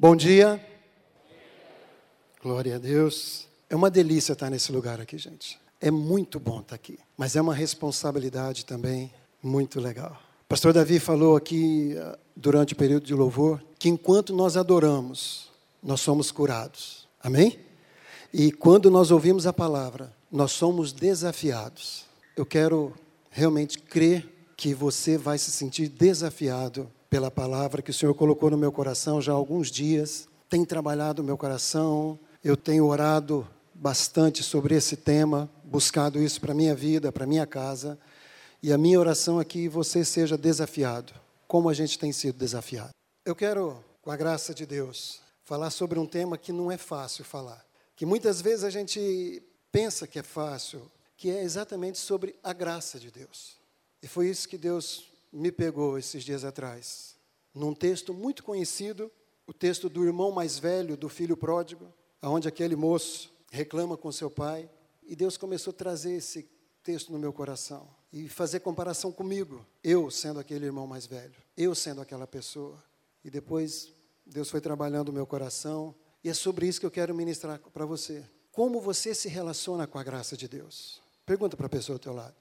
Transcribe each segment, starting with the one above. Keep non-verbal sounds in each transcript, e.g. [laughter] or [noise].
Bom dia. Glória a Deus. É uma delícia estar nesse lugar aqui, gente. É muito bom estar aqui, mas é uma responsabilidade também muito legal. Pastor Davi falou aqui ah, durante o período de louvor que enquanto nós adoramos, nós somos curados. Amém? E quando nós ouvimos a palavra, nós somos desafiados. Eu quero realmente crer que você vai se sentir desafiado pela palavra que o Senhor colocou no meu coração já há alguns dias. Tem trabalhado o meu coração, eu tenho orado bastante sobre esse tema, buscado isso para a minha vida, para a minha casa. E a minha oração é que você seja desafiado, como a gente tem sido desafiado. Eu quero, com a graça de Deus, falar sobre um tema que não é fácil falar, que muitas vezes a gente pensa que é fácil, que é exatamente sobre a graça de Deus. E foi isso que Deus me pegou esses dias atrás, num texto muito conhecido, o texto do irmão mais velho do filho pródigo, aonde aquele moço reclama com seu pai, e Deus começou a trazer esse texto no meu coração e fazer comparação comigo, eu sendo aquele irmão mais velho, eu sendo aquela pessoa. E depois Deus foi trabalhando o meu coração, e é sobre isso que eu quero ministrar para você. Como você se relaciona com a graça de Deus? Pergunta para a pessoa ao teu lado.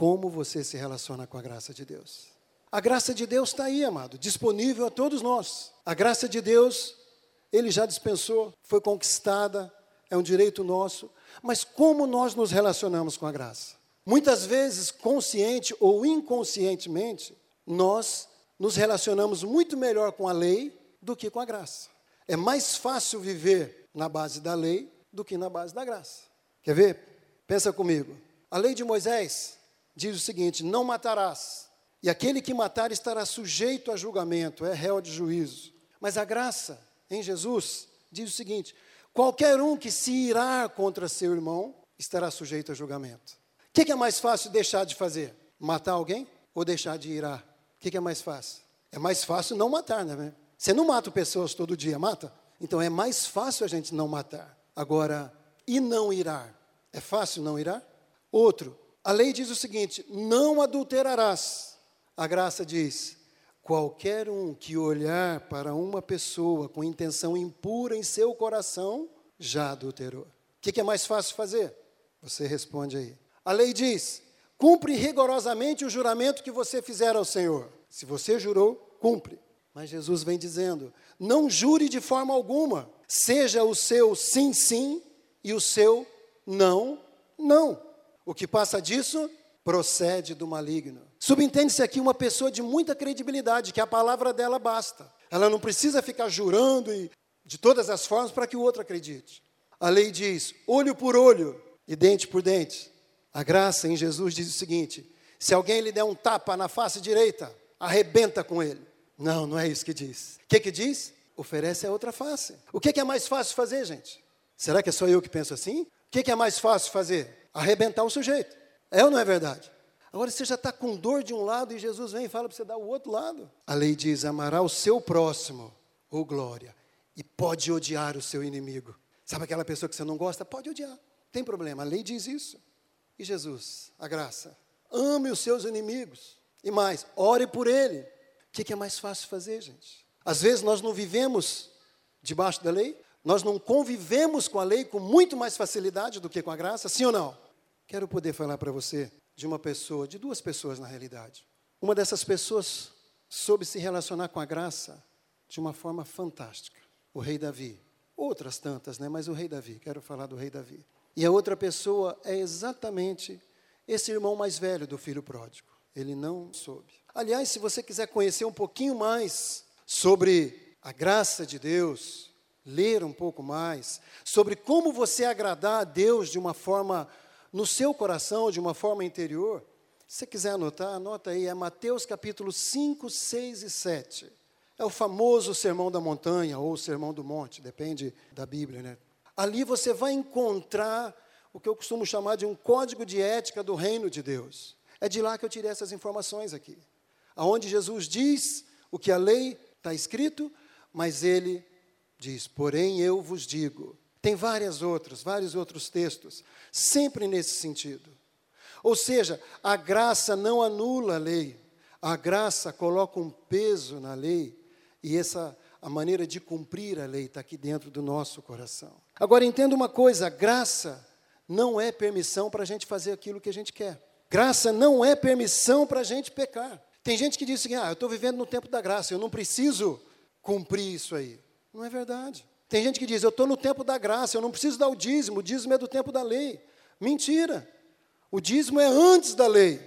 Como você se relaciona com a graça de Deus? A graça de Deus está aí, amado, disponível a todos nós. A graça de Deus, Ele já dispensou, foi conquistada, é um direito nosso. Mas como nós nos relacionamos com a graça? Muitas vezes, consciente ou inconscientemente, nós nos relacionamos muito melhor com a lei do que com a graça. É mais fácil viver na base da lei do que na base da graça. Quer ver? Pensa comigo. A lei de Moisés diz o seguinte: não matarás. E aquele que matar estará sujeito a julgamento, é réu de juízo. Mas a graça em Jesus diz o seguinte: qualquer um que se irá contra seu irmão estará sujeito a julgamento. O que, é mais fácil deixar de fazer? Matar alguém ou deixar de irar? O que, é mais fácil? É mais fácil não matar, né? Você não mata pessoas todo dia, mata? Então é mais fácil a gente não matar. Agora, e não irar? É fácil não irar? Outro, a lei diz o seguinte: não adulterarás. A graça diz: qualquer um que olhar para uma pessoa com intenção impura em seu coração, já adulterou. O que, que é mais fácil fazer? Você responde aí. A lei diz: cumpre rigorosamente o juramento que você fizer ao Senhor. Se você jurou, cumpre. Mas Jesus vem dizendo: não jure de forma alguma, seja o seu sim, sim e o seu não, não. O que passa disso procede do maligno. Subentende-se aqui uma pessoa de muita credibilidade, que a palavra dela basta. Ela não precisa ficar jurando e, de todas as formas para que o outro acredite. A lei diz: olho por olho e dente por dente. A graça em Jesus diz o seguinte: se alguém lhe der um tapa na face direita, arrebenta com ele. Não, não é isso que diz. O que, que diz? Oferece a outra face. O que, que é mais fácil fazer, gente? Será que é só eu que penso assim? O que, que é mais fácil fazer? Arrebentar o sujeito. É ou não é verdade? Agora você já está com dor de um lado e Jesus vem e fala para você dar o outro lado. A lei diz: amará o seu próximo, ou glória, e pode odiar o seu inimigo. Sabe aquela pessoa que você não gosta? Pode odiar, tem problema, a lei diz isso. E Jesus, a graça, ame os seus inimigos, e mais, ore por ele. O que é mais fácil fazer, gente? Às vezes nós não vivemos debaixo da lei, nós não convivemos com a lei com muito mais facilidade do que com a graça, sim ou não? Quero poder falar para você de uma pessoa, de duas pessoas na realidade. Uma dessas pessoas soube se relacionar com a graça de uma forma fantástica. O rei Davi. Outras tantas, né? Mas o rei Davi, quero falar do rei Davi. E a outra pessoa é exatamente esse irmão mais velho do filho pródigo. Ele não soube. Aliás, se você quiser conhecer um pouquinho mais sobre a graça de Deus, ler um pouco mais sobre como você agradar a Deus de uma forma no seu coração, de uma forma interior. Se você quiser anotar, anota aí, é Mateus capítulo 5, 6 e 7. É o famoso Sermão da Montanha ou Sermão do Monte, depende da Bíblia, né? Ali você vai encontrar o que eu costumo chamar de um código de ética do reino de Deus. É de lá que eu tirei essas informações aqui. Aonde Jesus diz o que a lei está escrito, mas ele diz: Porém eu vos digo. Tem várias outras, vários outros textos, sempre nesse sentido. Ou seja, a graça não anula a lei, a graça coloca um peso na lei, e essa a maneira de cumprir a lei está aqui dentro do nosso coração. Agora entenda uma coisa: graça não é permissão para a gente fazer aquilo que a gente quer. Graça não é permissão para a gente pecar. Tem gente que diz assim: ah, eu estou vivendo no tempo da graça, eu não preciso cumprir isso aí. Não é verdade. Tem gente que diz: eu estou no tempo da graça, eu não preciso dar o dízimo, o dízimo é do tempo da lei. Mentira. O dízimo é antes da lei.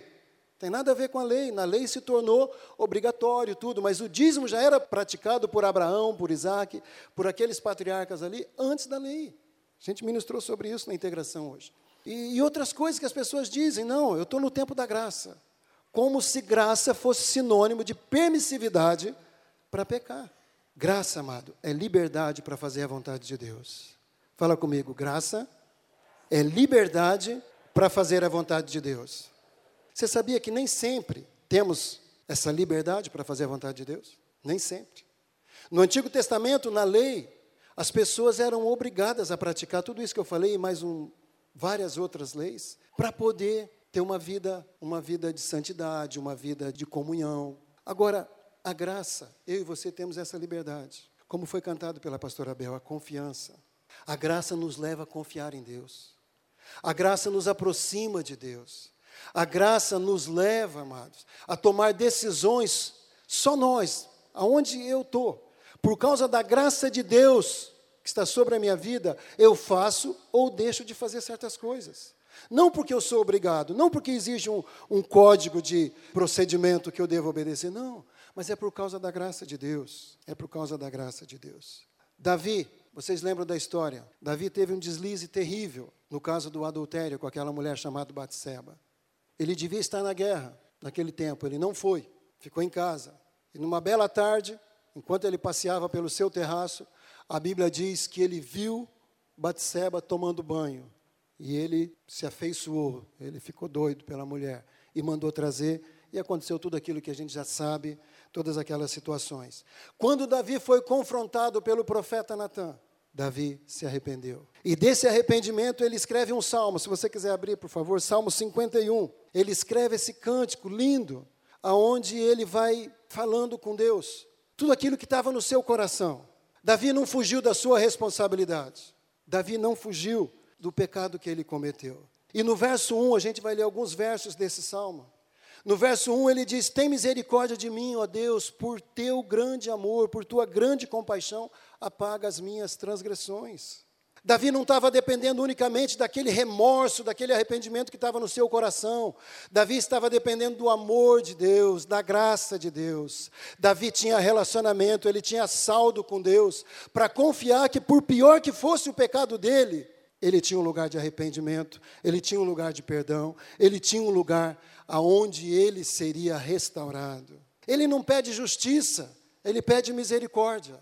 Tem nada a ver com a lei. Na lei se tornou obrigatório tudo, mas o dízimo já era praticado por Abraão, por Isaac, por aqueles patriarcas ali antes da lei. A gente ministrou sobre isso na integração hoje. E, e outras coisas que as pessoas dizem, não, eu estou no tempo da graça. Como se graça fosse sinônimo de permissividade para pecar. Graça, amado, é liberdade para fazer a vontade de Deus. Fala comigo, graça é liberdade para fazer a vontade de Deus. Você sabia que nem sempre temos essa liberdade para fazer a vontade de Deus? Nem sempre. No Antigo Testamento, na lei, as pessoas eram obrigadas a praticar tudo isso que eu falei, e mais um, várias outras leis, para poder ter uma vida, uma vida de santidade, uma vida de comunhão. Agora, a graça, eu e você temos essa liberdade. Como foi cantado pela pastora Bel, a confiança. A graça nos leva a confiar em Deus. A graça nos aproxima de Deus. A graça nos leva, amados, a tomar decisões, só nós, aonde eu estou, por causa da graça de Deus que está sobre a minha vida, eu faço ou deixo de fazer certas coisas. Não porque eu sou obrigado, não porque existe um, um código de procedimento que eu devo obedecer, não, mas é por causa da graça de Deus. É por causa da graça de Deus. Davi, vocês lembram da história? Davi teve um deslize terrível no caso do adultério com aquela mulher chamada Batseba. Ele devia estar na guerra naquele tempo, ele não foi, ficou em casa. E numa bela tarde, enquanto ele passeava pelo seu terraço, a Bíblia diz que ele viu Batseba tomando banho. E ele se afeiçoou, ele ficou doido pela mulher e mandou trazer, e aconteceu tudo aquilo que a gente já sabe, todas aquelas situações. Quando Davi foi confrontado pelo profeta Natan, Davi se arrependeu. E desse arrependimento ele escreve um salmo, se você quiser abrir, por favor, Salmo 51. Ele escreve esse cântico lindo, aonde ele vai falando com Deus, tudo aquilo que estava no seu coração. Davi não fugiu da sua responsabilidade. Davi não fugiu do pecado que ele cometeu. E no verso 1, a gente vai ler alguns versos desse salmo. No verso 1 ele diz: Tem misericórdia de mim, ó Deus, por teu grande amor, por tua grande compaixão, apaga as minhas transgressões. Davi não estava dependendo unicamente daquele remorso, daquele arrependimento que estava no seu coração. Davi estava dependendo do amor de Deus, da graça de Deus. Davi tinha relacionamento, ele tinha saldo com Deus, para confiar que, por pior que fosse o pecado dele, ele tinha um lugar de arrependimento, ele tinha um lugar de perdão, ele tinha um lugar aonde ele seria restaurado. Ele não pede justiça, ele pede misericórdia.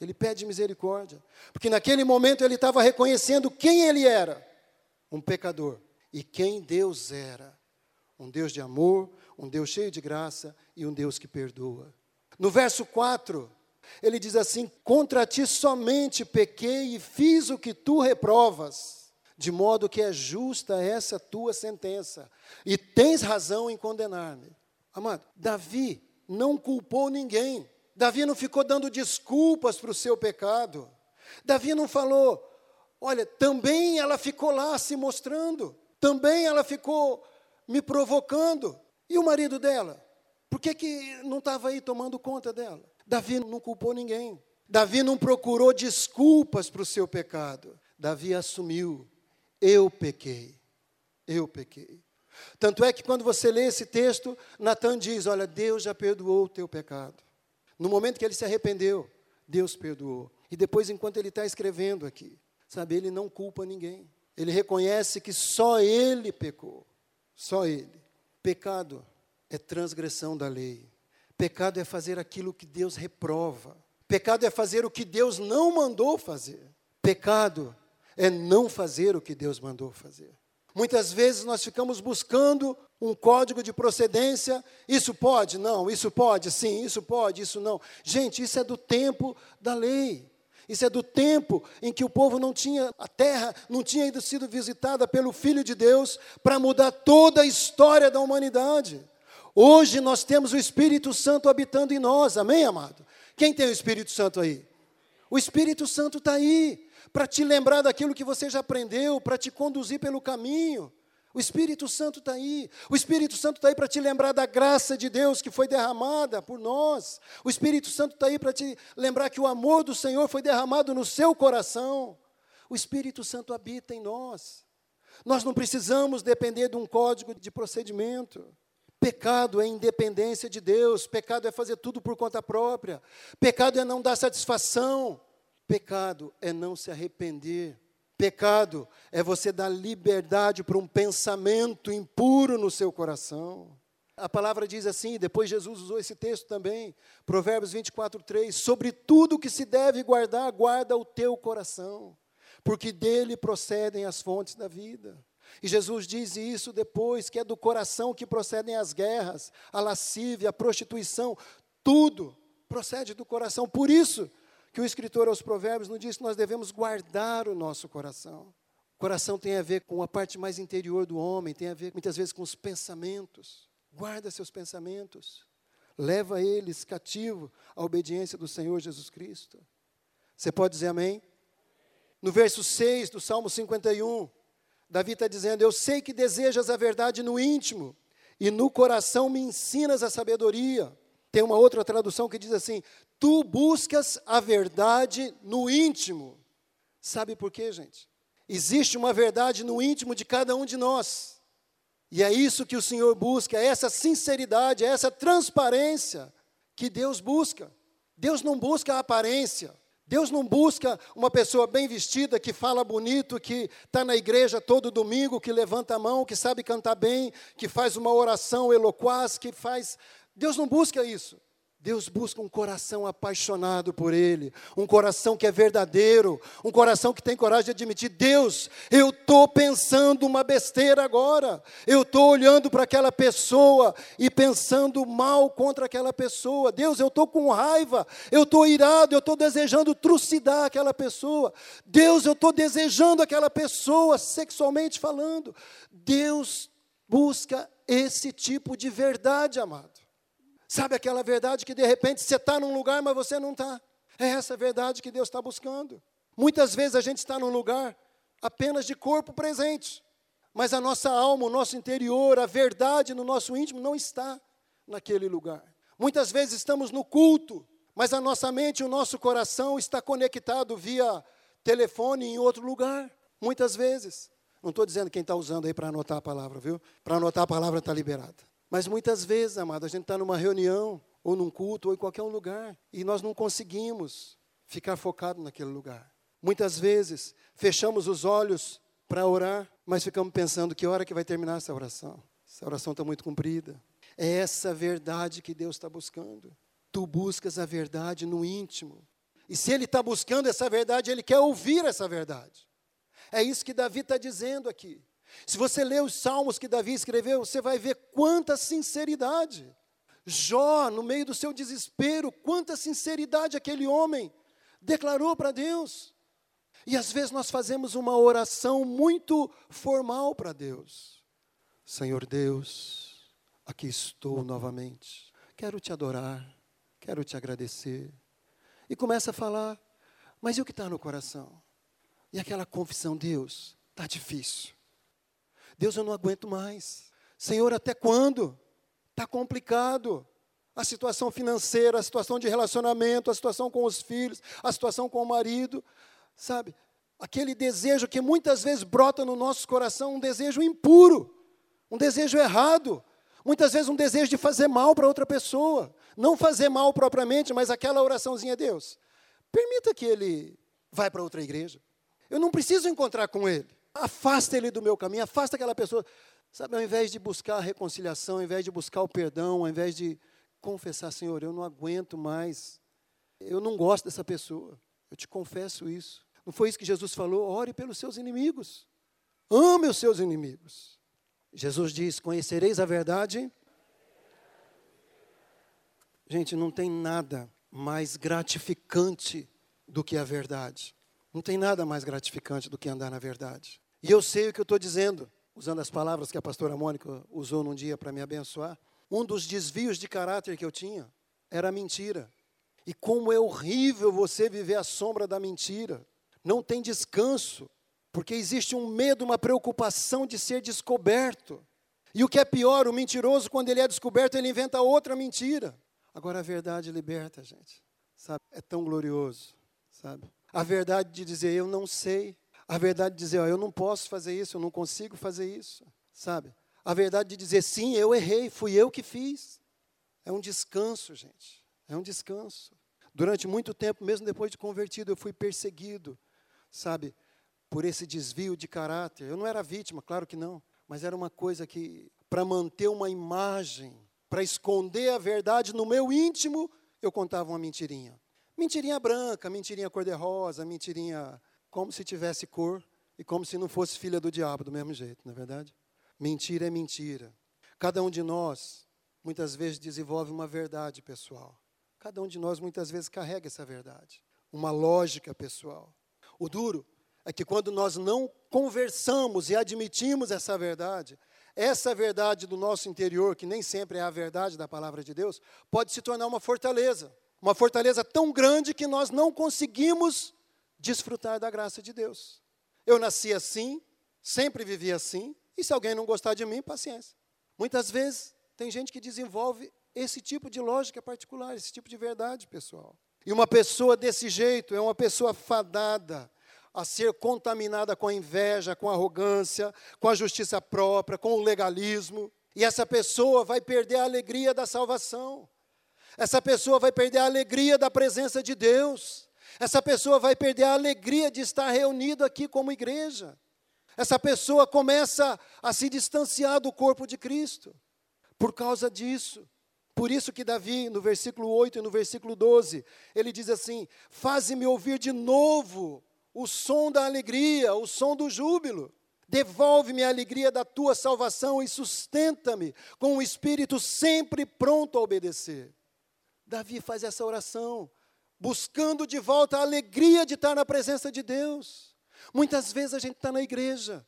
Ele pede misericórdia. Porque naquele momento ele estava reconhecendo quem ele era: um pecador. E quem Deus era: um Deus de amor, um Deus cheio de graça e um Deus que perdoa. No verso 4, ele diz assim: Contra ti somente pequei e fiz o que tu reprovas, de modo que é justa essa tua sentença, e tens razão em condenar-me. Amado, Davi não culpou ninguém. Davi não ficou dando desculpas para o seu pecado. Davi não falou, olha, também ela ficou lá se mostrando, também ela ficou me provocando. E o marido dela? Por que, que não estava aí tomando conta dela? Davi não culpou ninguém. Davi não procurou desculpas para o seu pecado. Davi assumiu: eu pequei, eu pequei. Tanto é que quando você lê esse texto, Natan diz: Olha, Deus já perdoou o teu pecado. No momento que ele se arrependeu, Deus perdoou. E depois, enquanto ele está escrevendo aqui, sabe, ele não culpa ninguém. Ele reconhece que só ele pecou. Só ele. Pecado é transgressão da lei. Pecado é fazer aquilo que Deus reprova. Pecado é fazer o que Deus não mandou fazer. Pecado é não fazer o que Deus mandou fazer. Muitas vezes nós ficamos buscando um código de procedência. Isso pode? Não. Isso pode? Sim. Isso pode? Isso não. Gente, isso é do tempo da lei. Isso é do tempo em que o povo não tinha, a terra não tinha ainda sido visitada pelo Filho de Deus para mudar toda a história da humanidade. Hoje nós temos o Espírito Santo habitando em nós, amém, amado? Quem tem o Espírito Santo aí? O Espírito Santo está aí para te lembrar daquilo que você já aprendeu, para te conduzir pelo caminho. O Espírito Santo está aí. O Espírito Santo está aí para te lembrar da graça de Deus que foi derramada por nós. O Espírito Santo está aí para te lembrar que o amor do Senhor foi derramado no seu coração. O Espírito Santo habita em nós. Nós não precisamos depender de um código de procedimento. Pecado é independência de Deus, pecado é fazer tudo por conta própria, pecado é não dar satisfação, pecado é não se arrepender, pecado é você dar liberdade para um pensamento impuro no seu coração. A palavra diz assim, depois Jesus usou esse texto também, Provérbios 24, 3: Sobre tudo que se deve guardar, guarda o teu coração, porque dele procedem as fontes da vida. E Jesus diz isso depois, que é do coração que procedem as guerras, a lascívia, a prostituição, tudo procede do coração. Por isso que o escritor aos Provérbios nos diz que nós devemos guardar o nosso coração. O coração tem a ver com a parte mais interior do homem, tem a ver muitas vezes com os pensamentos. Guarda seus pensamentos. Leva eles cativo à obediência do Senhor Jesus Cristo. Você pode dizer amém? No verso 6 do Salmo 51, Davi está dizendo: Eu sei que desejas a verdade no íntimo, e no coração me ensinas a sabedoria. Tem uma outra tradução que diz assim: Tu buscas a verdade no íntimo. Sabe por quê, gente? Existe uma verdade no íntimo de cada um de nós. E é isso que o Senhor busca, é essa sinceridade, é essa transparência que Deus busca. Deus não busca a aparência. Deus não busca uma pessoa bem vestida, que fala bonito, que está na igreja todo domingo, que levanta a mão, que sabe cantar bem, que faz uma oração eloquaz, que faz. Deus não busca isso. Deus busca um coração apaixonado por Ele, um coração que é verdadeiro, um coração que tem coragem de admitir: Deus, eu estou pensando uma besteira agora, eu estou olhando para aquela pessoa e pensando mal contra aquela pessoa. Deus, eu estou com raiva, eu estou irado, eu estou desejando trucidar aquela pessoa. Deus, eu estou desejando aquela pessoa sexualmente falando. Deus busca esse tipo de verdade, amado. Sabe aquela verdade que de repente você está num lugar, mas você não está? É essa verdade que Deus está buscando. Muitas vezes a gente está num lugar apenas de corpo presente, mas a nossa alma, o nosso interior, a verdade no nosso íntimo não está naquele lugar. Muitas vezes estamos no culto, mas a nossa mente o nosso coração está conectado via telefone em outro lugar. Muitas vezes. Não estou dizendo quem está usando aí para anotar a palavra, viu? Para anotar a palavra está liberada. Mas muitas vezes, amado, a gente está numa reunião, ou num culto, ou em qualquer um lugar, e nós não conseguimos ficar focado naquele lugar. Muitas vezes, fechamos os olhos para orar, mas ficamos pensando que hora que vai terminar essa oração. Essa oração está muito comprida. É essa verdade que Deus está buscando. Tu buscas a verdade no íntimo. E se Ele está buscando essa verdade, Ele quer ouvir essa verdade. É isso que Davi está dizendo aqui. Se você ler os salmos que Davi escreveu, você vai ver quanta sinceridade. Jó, no meio do seu desespero, quanta sinceridade aquele homem declarou para Deus. E às vezes nós fazemos uma oração muito formal para Deus. Senhor Deus, aqui estou novamente. Quero te adorar, quero te agradecer. E começa a falar, mas e o que está no coração? E aquela confissão, Deus, está difícil. Deus, eu não aguento mais. Senhor, até quando? Está complicado. A situação financeira, a situação de relacionamento, a situação com os filhos, a situação com o marido, sabe? Aquele desejo que muitas vezes brota no nosso coração, um desejo impuro, um desejo errado, muitas vezes um desejo de fazer mal para outra pessoa. Não fazer mal propriamente, mas aquela oraçãozinha, Deus, permita que ele vá para outra igreja. Eu não preciso encontrar com ele. Afasta ele do meu caminho, afasta aquela pessoa. Sabe, ao invés de buscar a reconciliação, ao invés de buscar o perdão, ao invés de confessar, Senhor, eu não aguento mais, eu não gosto dessa pessoa, eu te confesso isso. Não foi isso que Jesus falou? Ore pelos seus inimigos, ame os seus inimigos. Jesus diz: Conhecereis a verdade. Gente, não tem nada mais gratificante do que a verdade. Não tem nada mais gratificante do que andar na verdade. E eu sei o que eu estou dizendo, usando as palavras que a pastora Mônica usou num dia para me abençoar. Um dos desvios de caráter que eu tinha era a mentira. E como é horrível você viver à sombra da mentira. Não tem descanso, porque existe um medo, uma preocupação de ser descoberto. E o que é pior, o mentiroso, quando ele é descoberto, ele inventa outra mentira. Agora a verdade liberta, gente. Sabe? É tão glorioso, sabe? A verdade de dizer eu não sei, a verdade de dizer eu não posso fazer isso, eu não consigo fazer isso, sabe? A verdade de dizer sim, eu errei, fui eu que fiz. É um descanso, gente. É um descanso. Durante muito tempo, mesmo depois de convertido, eu fui perseguido, sabe, por esse desvio de caráter. Eu não era vítima, claro que não, mas era uma coisa que, para manter uma imagem, para esconder a verdade no meu íntimo, eu contava uma mentirinha. Mentirinha branca, mentirinha cor-de-rosa, mentirinha como se tivesse cor e como se não fosse filha do diabo, do mesmo jeito, não é verdade? Mentira é mentira. Cada um de nós, muitas vezes, desenvolve uma verdade pessoal. Cada um de nós, muitas vezes, carrega essa verdade, uma lógica pessoal. O duro é que quando nós não conversamos e admitimos essa verdade, essa verdade do nosso interior, que nem sempre é a verdade da palavra de Deus, pode se tornar uma fortaleza. Uma fortaleza tão grande que nós não conseguimos desfrutar da graça de Deus. Eu nasci assim, sempre vivi assim, e se alguém não gostar de mim, paciência. Muitas vezes tem gente que desenvolve esse tipo de lógica particular, esse tipo de verdade, pessoal. E uma pessoa desse jeito é uma pessoa fadada a ser contaminada com a inveja, com a arrogância, com a justiça própria, com o legalismo. E essa pessoa vai perder a alegria da salvação. Essa pessoa vai perder a alegria da presença de Deus. Essa pessoa vai perder a alegria de estar reunido aqui como igreja. Essa pessoa começa a se distanciar do corpo de Cristo por causa disso. Por isso que Davi, no versículo 8 e no versículo 12, ele diz assim: Faze-me ouvir de novo o som da alegria, o som do júbilo. Devolve-me a alegria da tua salvação e sustenta-me com o espírito sempre pronto a obedecer. Davi faz essa oração, buscando de volta a alegria de estar na presença de Deus. Muitas vezes a gente está na igreja,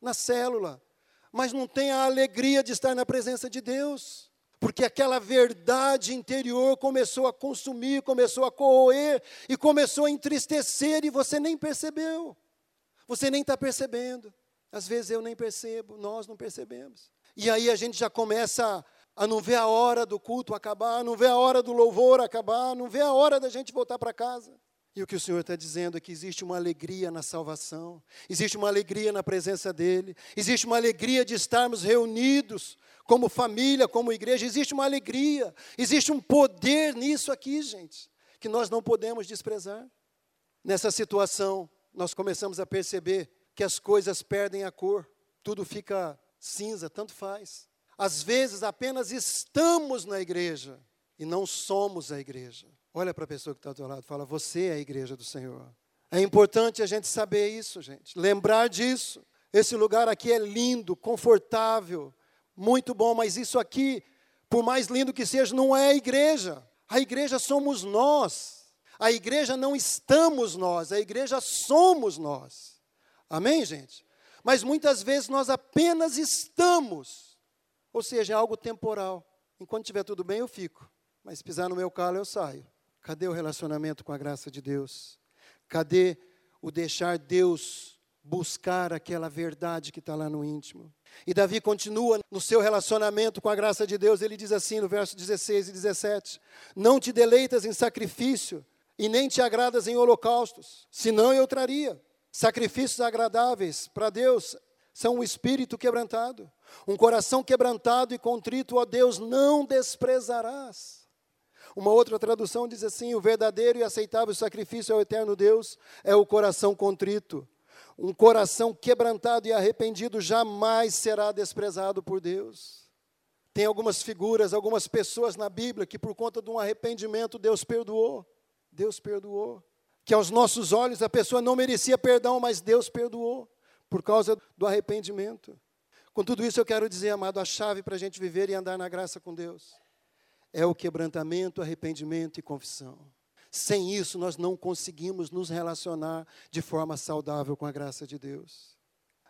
na célula, mas não tem a alegria de estar na presença de Deus porque aquela verdade interior começou a consumir, começou a corroer e começou a entristecer e você nem percebeu. Você nem está percebendo. Às vezes eu nem percebo, nós não percebemos. E aí a gente já começa a não ver a hora do culto acabar, não ver a hora do louvor acabar, não ver a hora da gente voltar para casa. E o que o Senhor está dizendo é que existe uma alegria na salvação, existe uma alegria na presença dEle, existe uma alegria de estarmos reunidos como família, como igreja, existe uma alegria, existe um poder nisso aqui, gente, que nós não podemos desprezar. Nessa situação, nós começamos a perceber que as coisas perdem a cor, tudo fica cinza, tanto faz. Às vezes apenas estamos na igreja e não somos a igreja. Olha para a pessoa que está ao teu lado fala: Você é a igreja do Senhor. É importante a gente saber isso, gente, lembrar disso. Esse lugar aqui é lindo, confortável, muito bom, mas isso aqui, por mais lindo que seja, não é a igreja. A igreja somos nós. A igreja não estamos nós, a igreja somos nós. Amém, gente? Mas muitas vezes nós apenas estamos, ou seja, é algo temporal. Enquanto estiver tudo bem, eu fico, mas se pisar no meu calo, eu saio. Cadê o relacionamento com a graça de Deus? Cadê o deixar Deus buscar aquela verdade que está lá no íntimo? E Davi continua no seu relacionamento com a graça de Deus, ele diz assim no verso 16 e 17: Não te deleitas em sacrifício, e nem te agradas em holocaustos, senão eu traria. Sacrifícios agradáveis para Deus são um espírito quebrantado, um coração quebrantado e contrito, ó Deus, não desprezarás. Uma outra tradução diz assim: o verdadeiro e aceitável sacrifício ao eterno Deus é o coração contrito. Um coração quebrantado e arrependido jamais será desprezado por Deus. Tem algumas figuras, algumas pessoas na Bíblia que, por conta de um arrependimento, Deus perdoou. Deus perdoou. Que aos nossos olhos a pessoa não merecia perdão, mas Deus perdoou por causa do arrependimento. Com tudo isso, eu quero dizer, amado, a chave para a gente viver e andar na graça com Deus é o quebrantamento, arrependimento e confissão. Sem isso, nós não conseguimos nos relacionar de forma saudável com a graça de Deus.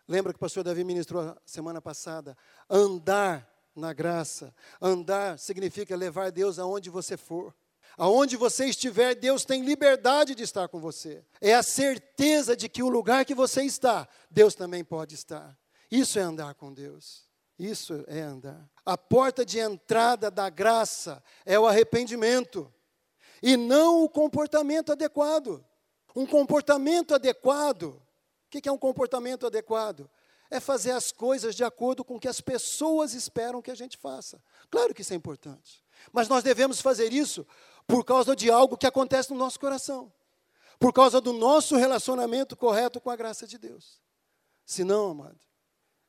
Lembra que o pastor Davi ministrou semana passada? Andar na graça. Andar significa levar Deus aonde você for. Aonde você estiver, Deus tem liberdade de estar com você. É a certeza de que o lugar que você está, Deus também pode estar. Isso é andar com Deus. Isso é andar. A porta de entrada da graça é o arrependimento e não o comportamento adequado. Um comportamento adequado. O que é um comportamento adequado? É fazer as coisas de acordo com o que as pessoas esperam que a gente faça. Claro que isso é importante. Mas nós devemos fazer isso por causa de algo que acontece no nosso coração, por causa do nosso relacionamento correto com a graça de Deus. Se não, amado,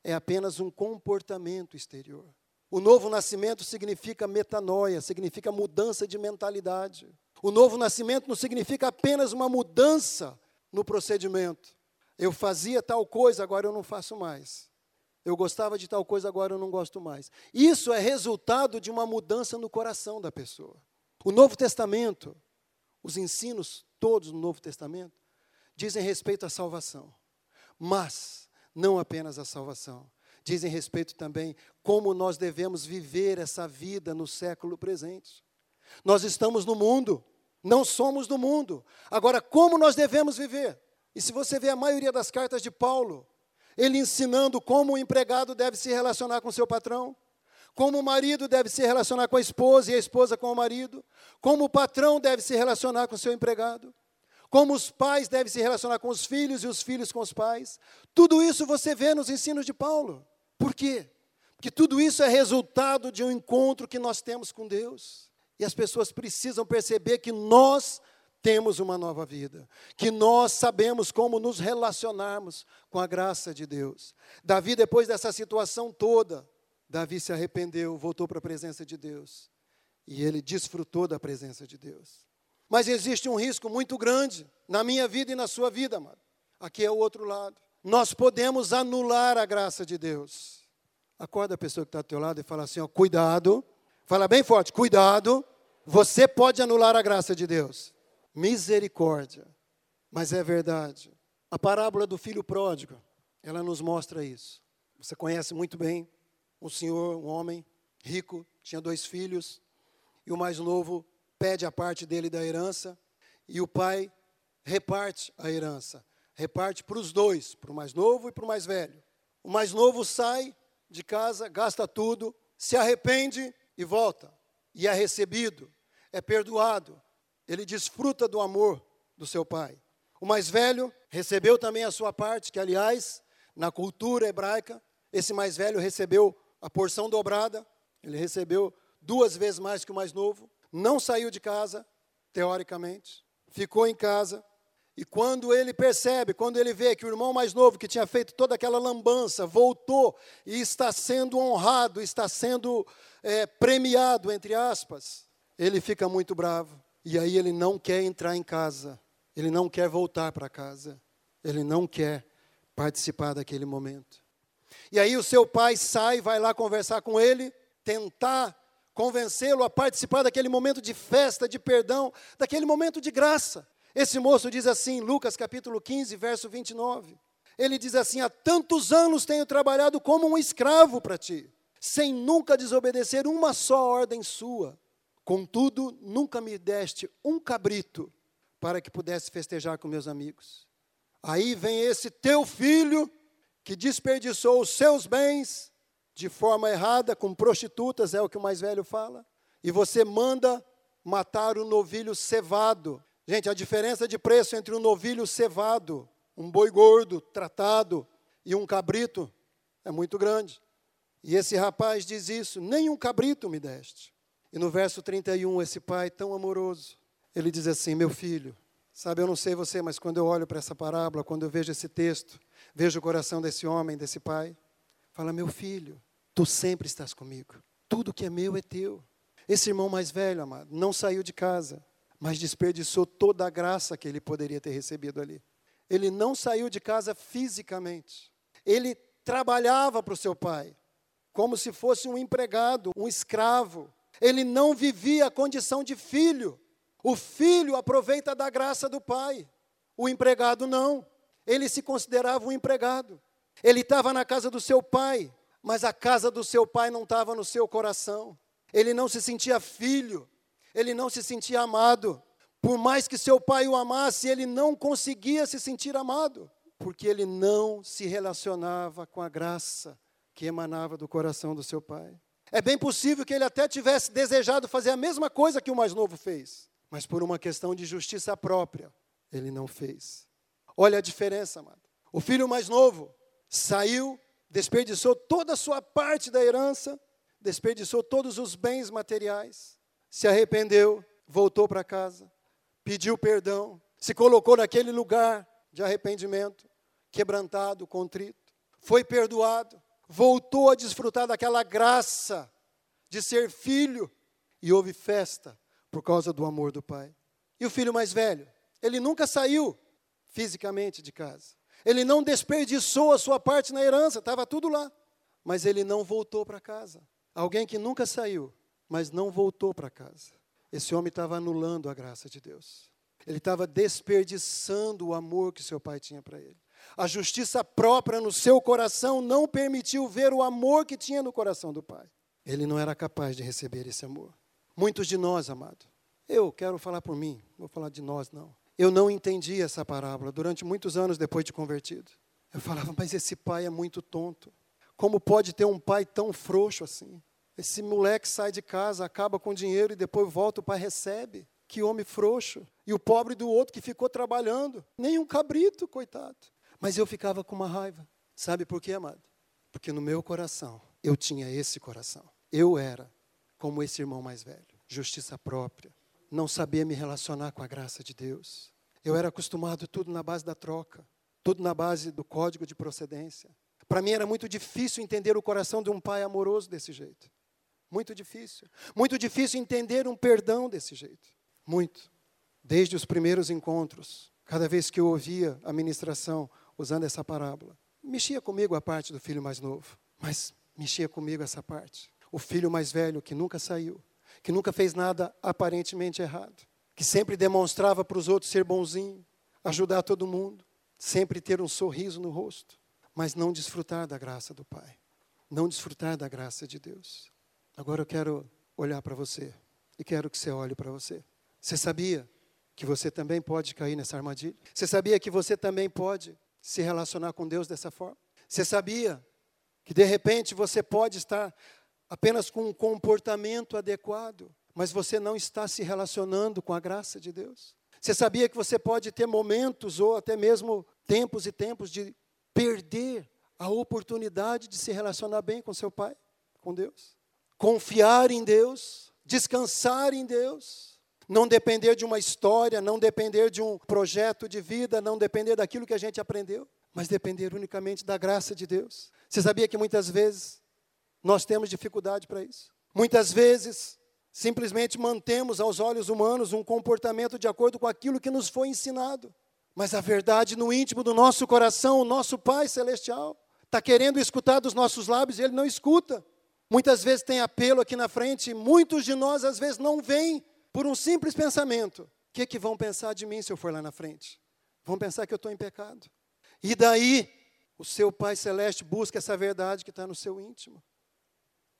é apenas um comportamento exterior. O novo nascimento significa metanoia, significa mudança de mentalidade. O novo nascimento não significa apenas uma mudança no procedimento. Eu fazia tal coisa, agora eu não faço mais. Eu gostava de tal coisa, agora eu não gosto mais. Isso é resultado de uma mudança no coração da pessoa. O Novo Testamento, os ensinos todos no Novo Testamento, dizem respeito à salvação. Mas não apenas a salvação. Dizem respeito também como nós devemos viver essa vida no século presente. Nós estamos no mundo, não somos do mundo. Agora, como nós devemos viver? E se você vê a maioria das cartas de Paulo, ele ensinando como o empregado deve se relacionar com seu patrão, como o marido deve se relacionar com a esposa e a esposa com o marido, como o patrão deve se relacionar com seu empregado, como os pais devem se relacionar com os filhos e os filhos com os pais. Tudo isso você vê nos ensinos de Paulo. Por quê? Porque tudo isso é resultado de um encontro que nós temos com Deus. E as pessoas precisam perceber que nós temos uma nova vida, que nós sabemos como nos relacionarmos com a graça de Deus. Davi, depois dessa situação toda, Davi se arrependeu, voltou para a presença de Deus e ele desfrutou da presença de Deus. Mas existe um risco muito grande na minha vida e na sua vida, amado. Aqui é o outro lado. Nós podemos anular a graça de Deus. Acorda a pessoa que está ao teu lado e fala assim: ó, cuidado. Fala bem forte: cuidado. Você pode anular a graça de Deus misericórdia. Mas é verdade. A parábola do filho pródigo, ela nos mostra isso. Você conhece muito bem um senhor, um homem rico, tinha dois filhos, e o mais novo pede a parte dele da herança, e o pai reparte a herança. Reparte para os dois, para o mais novo e para o mais velho. O mais novo sai de casa, gasta tudo, se arrepende e volta. E é recebido, é perdoado, ele desfruta do amor do seu pai. O mais velho recebeu também a sua parte, que, aliás, na cultura hebraica, esse mais velho recebeu a porção dobrada, ele recebeu duas vezes mais que o mais novo, não saiu de casa, teoricamente, ficou em casa, e quando ele percebe, quando ele vê que o irmão mais novo, que tinha feito toda aquela lambança, voltou e está sendo honrado, está sendo é, premiado, entre aspas, ele fica muito bravo. E aí ele não quer entrar em casa, ele não quer voltar para casa, ele não quer participar daquele momento. E aí o seu pai sai, vai lá conversar com ele, tentar convencê-lo a participar daquele momento de festa, de perdão, daquele momento de graça. Esse moço diz assim, Lucas capítulo 15, verso 29. Ele diz assim: Há tantos anos tenho trabalhado como um escravo para ti, sem nunca desobedecer uma só ordem sua. Contudo, nunca me deste um cabrito para que pudesse festejar com meus amigos. Aí vem esse teu filho que desperdiçou os seus bens de forma errada, com prostitutas, é o que o mais velho fala, e você manda matar o novilho cevado. Gente, a diferença de preço entre um novilho cevado, um boi gordo, tratado, e um cabrito é muito grande. E esse rapaz diz isso: nem um cabrito me deste. E no verso 31, esse pai tão amoroso, ele diz assim: Meu filho, sabe, eu não sei você, mas quando eu olho para essa parábola, quando eu vejo esse texto, vejo o coração desse homem, desse pai, fala: Meu filho, tu sempre estás comigo, tudo que é meu é teu. Esse irmão mais velho, amado, não saiu de casa, mas desperdiçou toda a graça que ele poderia ter recebido ali. Ele não saiu de casa fisicamente, ele trabalhava para o seu pai, como se fosse um empregado, um escravo ele não vivia a condição de filho. O filho aproveita da graça do pai. O empregado não. Ele se considerava um empregado. Ele estava na casa do seu pai, mas a casa do seu pai não estava no seu coração. Ele não se sentia filho. ele não se sentia amado. Por mais que seu pai o amasse, ele não conseguia se sentir amado, porque ele não se relacionava com a graça que emanava do coração do seu pai. É bem possível que ele até tivesse desejado fazer a mesma coisa que o mais novo fez, mas por uma questão de justiça própria, ele não fez. Olha a diferença, amado. O filho mais novo saiu, desperdiçou toda a sua parte da herança, desperdiçou todos os bens materiais, se arrependeu, voltou para casa, pediu perdão, se colocou naquele lugar de arrependimento, quebrantado, contrito, foi perdoado, voltou a desfrutar daquela graça de ser filho e houve festa por causa do amor do pai. E o filho mais velho, ele nunca saiu fisicamente de casa. Ele não desperdiçou a sua parte na herança, estava tudo lá. Mas ele não voltou para casa. Alguém que nunca saiu, mas não voltou para casa. Esse homem estava anulando a graça de Deus. Ele estava desperdiçando o amor que seu pai tinha para ele. A justiça própria no seu coração não permitiu ver o amor que tinha no coração do pai. Ele não era capaz de receber esse amor. Muitos de nós, amado, eu quero falar por mim, não vou falar de nós, não. Eu não entendi essa parábola durante muitos anos depois de convertido. Eu falava, mas esse pai é muito tonto. Como pode ter um pai tão frouxo assim? Esse moleque sai de casa, acaba com dinheiro e depois volta, o pai recebe. Que homem frouxo. E o pobre do outro que ficou trabalhando. Nem um cabrito, coitado. Mas eu ficava com uma raiva. Sabe por quê, amado? Porque no meu coração, eu tinha esse coração. Eu era como esse irmão mais velho. Justiça própria. Não sabia me relacionar com a graça de Deus. Eu era acostumado tudo na base da troca. Tudo na base do código de procedência. Para mim era muito difícil entender o coração de um pai amoroso desse jeito. Muito difícil. Muito difícil entender um perdão desse jeito. Muito. Desde os primeiros encontros, cada vez que eu ouvia a ministração usando essa parábola, mexia comigo a parte do filho mais novo, mas mexia comigo essa parte. O filho mais velho que nunca saiu, que nunca fez nada aparentemente errado, que sempre demonstrava para os outros ser bonzinho, ajudar todo mundo, sempre ter um sorriso no rosto mas não desfrutar da graça do Pai, não desfrutar da graça de Deus. Agora eu quero olhar para você e quero que você olhe para você. Você sabia que você também pode cair nessa armadilha? Você sabia que você também pode se relacionar com Deus dessa forma? Você sabia que de repente você pode estar apenas com um comportamento adequado, mas você não está se relacionando com a graça de Deus? Você sabia que você pode ter momentos ou até mesmo tempos e tempos de perder a oportunidade de se relacionar bem com seu pai, com Deus. Confiar em Deus, descansar em Deus, não depender de uma história, não depender de um projeto de vida, não depender daquilo que a gente aprendeu, mas depender unicamente da graça de Deus. Você sabia que muitas vezes nós temos dificuldade para isso? Muitas vezes simplesmente mantemos aos olhos humanos um comportamento de acordo com aquilo que nos foi ensinado. Mas a verdade no íntimo do nosso coração, o nosso Pai Celestial, está querendo escutar dos nossos lábios e Ele não escuta. Muitas vezes tem apelo aqui na frente, e muitos de nós às vezes não vêm por um simples pensamento. O que, é que vão pensar de mim se eu for lá na frente? Vão pensar que eu estou em pecado. E daí, o seu Pai Celeste busca essa verdade que está no seu íntimo.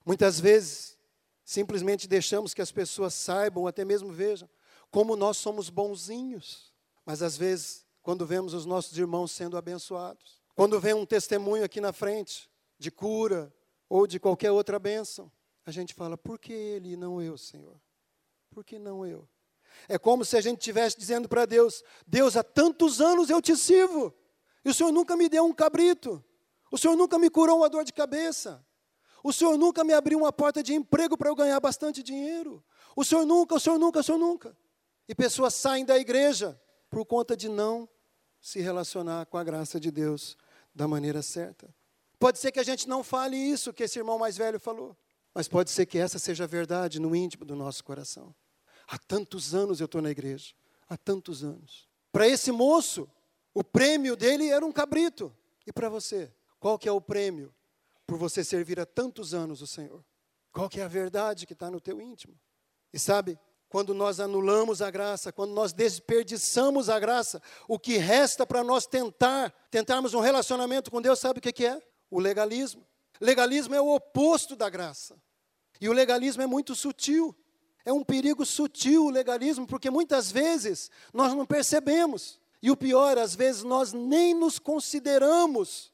Muitas vezes, simplesmente deixamos que as pessoas saibam, até mesmo vejam, como nós somos bonzinhos. Mas às vezes quando vemos os nossos irmãos sendo abençoados. Quando vem um testemunho aqui na frente de cura ou de qualquer outra bênção, a gente fala: por que ele e não eu, Senhor? Por que não eu? É como se a gente estivesse dizendo para Deus: Deus, há tantos anos eu te sirvo, e o Senhor nunca me deu um cabrito, o Senhor nunca me curou uma dor de cabeça, o Senhor nunca me abriu uma porta de emprego para eu ganhar bastante dinheiro, o Senhor nunca, o Senhor nunca, o Senhor nunca. E pessoas saem da igreja por conta de não se relacionar com a graça de Deus da maneira certa. Pode ser que a gente não fale isso que esse irmão mais velho falou, mas pode ser que essa seja a verdade no íntimo do nosso coração. Há tantos anos eu estou na igreja, há tantos anos. Para esse moço, o prêmio dele era um cabrito. E para você, qual que é o prêmio por você servir há tantos anos o Senhor? Qual que é a verdade que está no teu íntimo? E sabe, quando nós anulamos a graça, quando nós desperdiçamos a graça, o que resta para nós tentar, tentarmos um relacionamento com Deus, sabe o que é? O legalismo. Legalismo é o oposto da graça. E o legalismo é muito sutil. É um perigo sutil o legalismo, porque muitas vezes nós não percebemos. E o pior, às vezes nós nem nos consideramos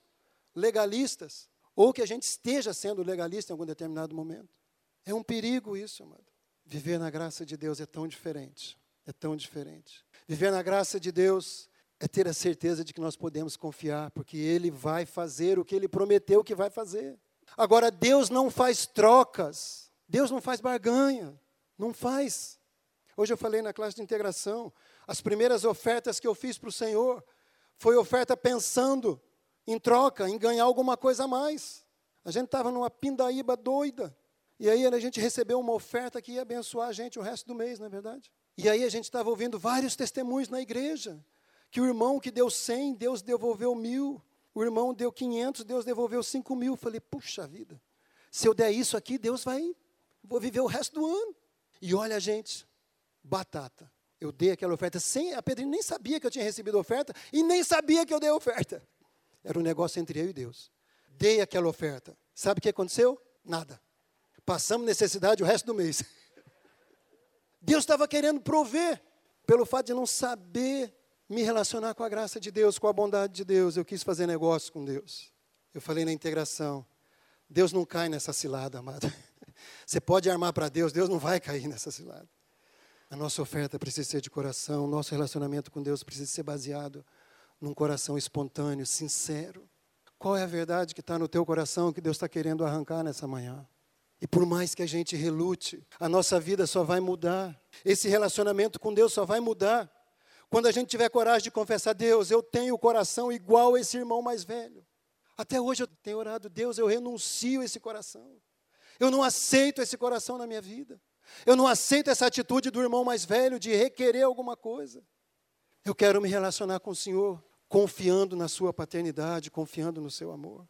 legalistas, ou que a gente esteja sendo legalista em algum determinado momento. É um perigo isso, amado. Viver na graça de Deus é tão diferente. É tão diferente. Viver na graça de Deus é ter a certeza de que nós podemos confiar, porque Ele vai fazer o que Ele prometeu que vai fazer. Agora, Deus não faz trocas, Deus não faz barganha, não faz. Hoje eu falei na classe de integração, as primeiras ofertas que eu fiz para o Senhor foi oferta pensando em troca, em ganhar alguma coisa a mais. A gente estava numa pindaíba doida. E aí a gente recebeu uma oferta que ia abençoar a gente o resto do mês, não é verdade? E aí a gente estava ouvindo vários testemunhos na igreja. Que o irmão que deu 100, Deus devolveu mil. O irmão deu 500, Deus devolveu 5 mil. Falei, puxa vida, se eu der isso aqui, Deus vai, vou viver o resto do ano. E olha, gente, batata. Eu dei aquela oferta sem, a Pedrinho nem sabia que eu tinha recebido oferta e nem sabia que eu dei oferta. Era um negócio entre eu e Deus. Dei aquela oferta. Sabe o que aconteceu? Nada. Passamos necessidade o resto do mês. [laughs] Deus estava querendo prover, pelo fato de não saber me relacionar com a graça de Deus, com a bondade de Deus. Eu quis fazer negócio com Deus. Eu falei na integração. Deus não cai nessa cilada, amado. [laughs] Você pode armar para Deus, Deus não vai cair nessa cilada. A nossa oferta precisa ser de coração, nosso relacionamento com Deus precisa ser baseado num coração espontâneo, sincero. Qual é a verdade que está no teu coração que Deus está querendo arrancar nessa manhã? E por mais que a gente relute, a nossa vida só vai mudar. Esse relacionamento com Deus só vai mudar quando a gente tiver coragem de confessar: Deus, eu tenho o coração igual a esse irmão mais velho. Até hoje eu tenho orado, Deus, eu renuncio esse coração. Eu não aceito esse coração na minha vida. Eu não aceito essa atitude do irmão mais velho de requerer alguma coisa. Eu quero me relacionar com o Senhor confiando na sua paternidade, confiando no seu amor.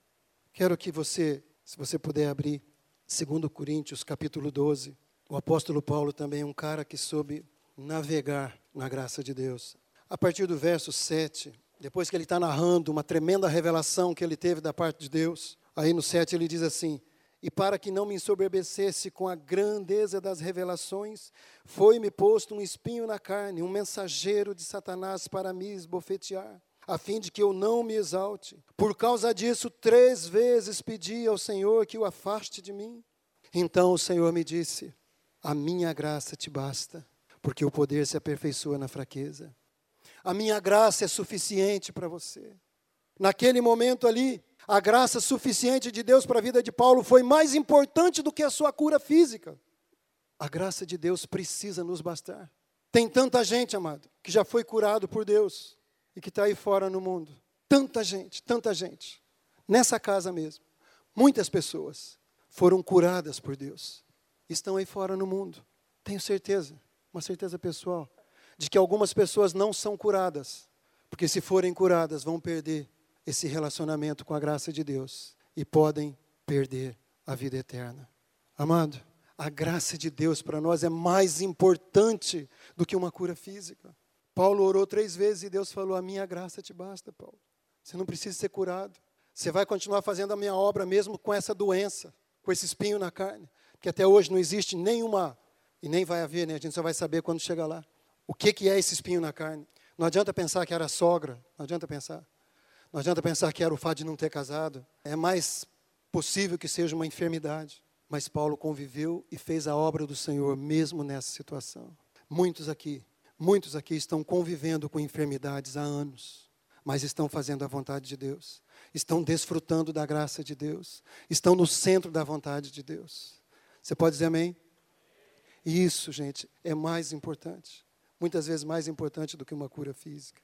Quero que você, se você puder abrir 2 Coríntios, capítulo 12. O apóstolo Paulo também é um cara que soube navegar na graça de Deus. A partir do verso 7, depois que ele está narrando uma tremenda revelação que ele teve da parte de Deus, aí no 7 ele diz assim: E para que não me ensoberbecesse com a grandeza das revelações, foi-me posto um espinho na carne, um mensageiro de Satanás para me esbofetear a fim de que eu não me exalte. Por causa disso, três vezes pedi ao Senhor que o afaste de mim. Então o Senhor me disse: A minha graça te basta, porque o poder se aperfeiçoa na fraqueza. A minha graça é suficiente para você. Naquele momento ali, a graça suficiente de Deus para a vida de Paulo foi mais importante do que a sua cura física. A graça de Deus precisa nos bastar. Tem tanta gente, amado, que já foi curado por Deus e que está aí fora no mundo. Tanta gente, tanta gente. Nessa casa mesmo. Muitas pessoas foram curadas por Deus. Estão aí fora no mundo. Tenho certeza, uma certeza pessoal, de que algumas pessoas não são curadas. Porque se forem curadas, vão perder esse relacionamento com a graça de Deus e podem perder a vida eterna. Amado, a graça de Deus para nós é mais importante do que uma cura física. Paulo orou três vezes e Deus falou: A minha graça te basta, Paulo. Você não precisa ser curado. Você vai continuar fazendo a minha obra mesmo com essa doença, com esse espinho na carne. Que até hoje não existe nenhuma, e nem vai haver, né? A gente só vai saber quando chegar lá. O que, que é esse espinho na carne? Não adianta pensar que era sogra, não adianta pensar. Não adianta pensar que era o fato de não ter casado. É mais possível que seja uma enfermidade. Mas Paulo conviveu e fez a obra do Senhor mesmo nessa situação. Muitos aqui Muitos aqui estão convivendo com enfermidades há anos, mas estão fazendo a vontade de Deus, estão desfrutando da graça de Deus, estão no centro da vontade de Deus. Você pode dizer amém? Isso, gente, é mais importante, muitas vezes mais importante do que uma cura física.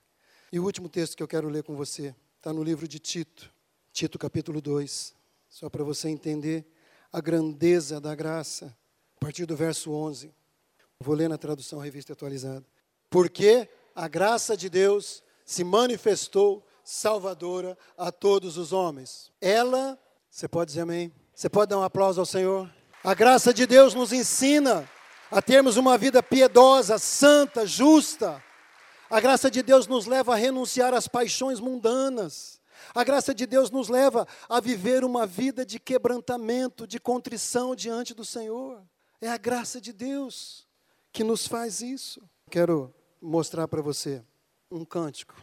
E o último texto que eu quero ler com você está no livro de Tito, Tito capítulo 2, só para você entender a grandeza da graça, a partir do verso 11. Vou ler na tradução revista atualizada. Porque a graça de Deus se manifestou salvadora a todos os homens. Ela, você pode dizer amém? Você pode dar um aplauso ao Senhor? A graça de Deus nos ensina a termos uma vida piedosa, santa, justa. A graça de Deus nos leva a renunciar às paixões mundanas. A graça de Deus nos leva a viver uma vida de quebrantamento, de contrição diante do Senhor. É a graça de Deus. que nos faz isso. Quero mostrar para você um cântico.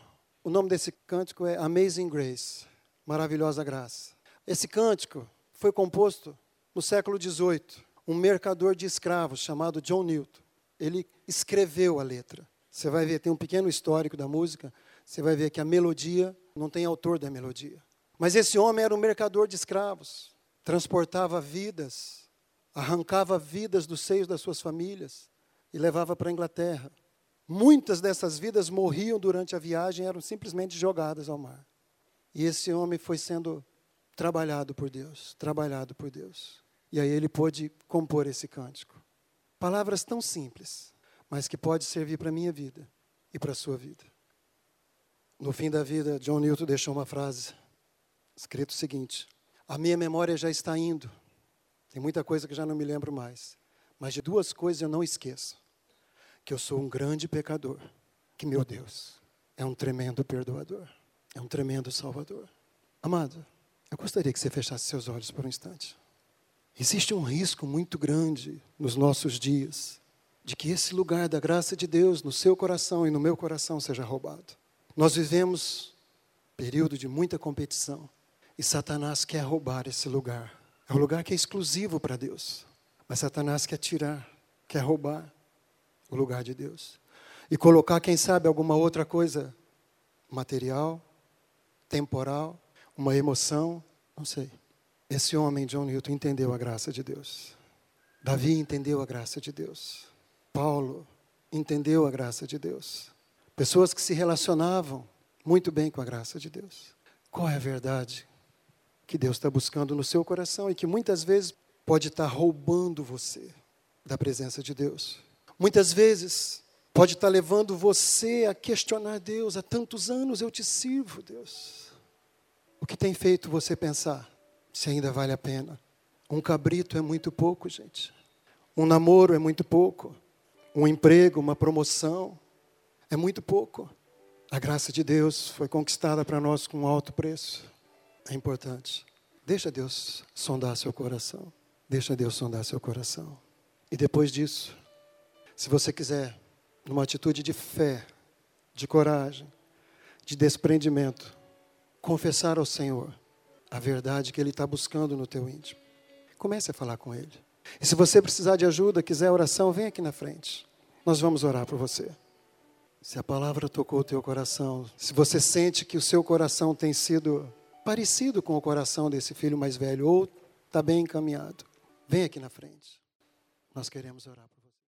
O nome desse cântico é Amazing Grace, Maravilhosa Graça. Esse cântico foi composto no século XVIII. Um mercador de escravos chamado John Newton. Ele escreveu a letra. Você vai ver, tem um pequeno histórico da música. Você vai ver que a melodia não tem autor da melodia. Mas esse homem era um mercador de escravos, transportava vidas, arrancava vidas dos seios das suas famílias e levava para a Inglaterra. Muitas dessas vidas morriam durante a viagem, eram simplesmente jogadas ao mar. E esse homem foi sendo trabalhado por Deus, trabalhado por Deus. E aí ele pôde compor esse cântico. Palavras tão simples, mas que pode servir para a minha vida e para a sua vida. No fim da vida, John Newton deixou uma frase, escrito o seguinte: A minha memória já está indo. Tem muita coisa que já não me lembro mais. Mas de duas coisas eu não esqueço: que eu sou um grande pecador, que meu Deus é um tremendo perdoador, é um tremendo salvador. Amado, eu gostaria que você fechasse seus olhos por um instante. Existe um risco muito grande nos nossos dias de que esse lugar da graça de Deus no seu coração e no meu coração seja roubado. Nós vivemos período de muita competição e Satanás quer roubar esse lugar. É um lugar que é exclusivo para Deus, mas Satanás quer tirar, quer roubar o lugar de Deus e colocar, quem sabe, alguma outra coisa material, temporal, uma emoção, não sei. Esse homem, John Newton, entendeu a graça de Deus. Davi entendeu a graça de Deus. Paulo entendeu a graça de Deus. Pessoas que se relacionavam muito bem com a graça de Deus. Qual é a verdade que Deus está buscando no seu coração e que muitas vezes pode estar roubando você da presença de Deus? Muitas vezes pode estar levando você a questionar Deus. Há tantos anos eu te sirvo, Deus. O que tem feito você pensar se ainda vale a pena? Um cabrito é muito pouco, gente. Um namoro é muito pouco. Um emprego, uma promoção, é muito pouco. A graça de Deus foi conquistada para nós com um alto preço. É importante. Deixa Deus sondar seu coração. Deixa Deus sondar seu coração. E depois disso, se você quiser, numa atitude de fé, de coragem, de desprendimento, confessar ao Senhor a verdade que Ele está buscando no teu íntimo. Comece a falar com Ele. E se você precisar de ajuda, quiser oração, vem aqui na frente. Nós vamos orar por você. Se a palavra tocou o teu coração, se você sente que o seu coração tem sido parecido com o coração desse filho mais velho, ou está bem encaminhado, vem aqui na frente. Nós queremos orar.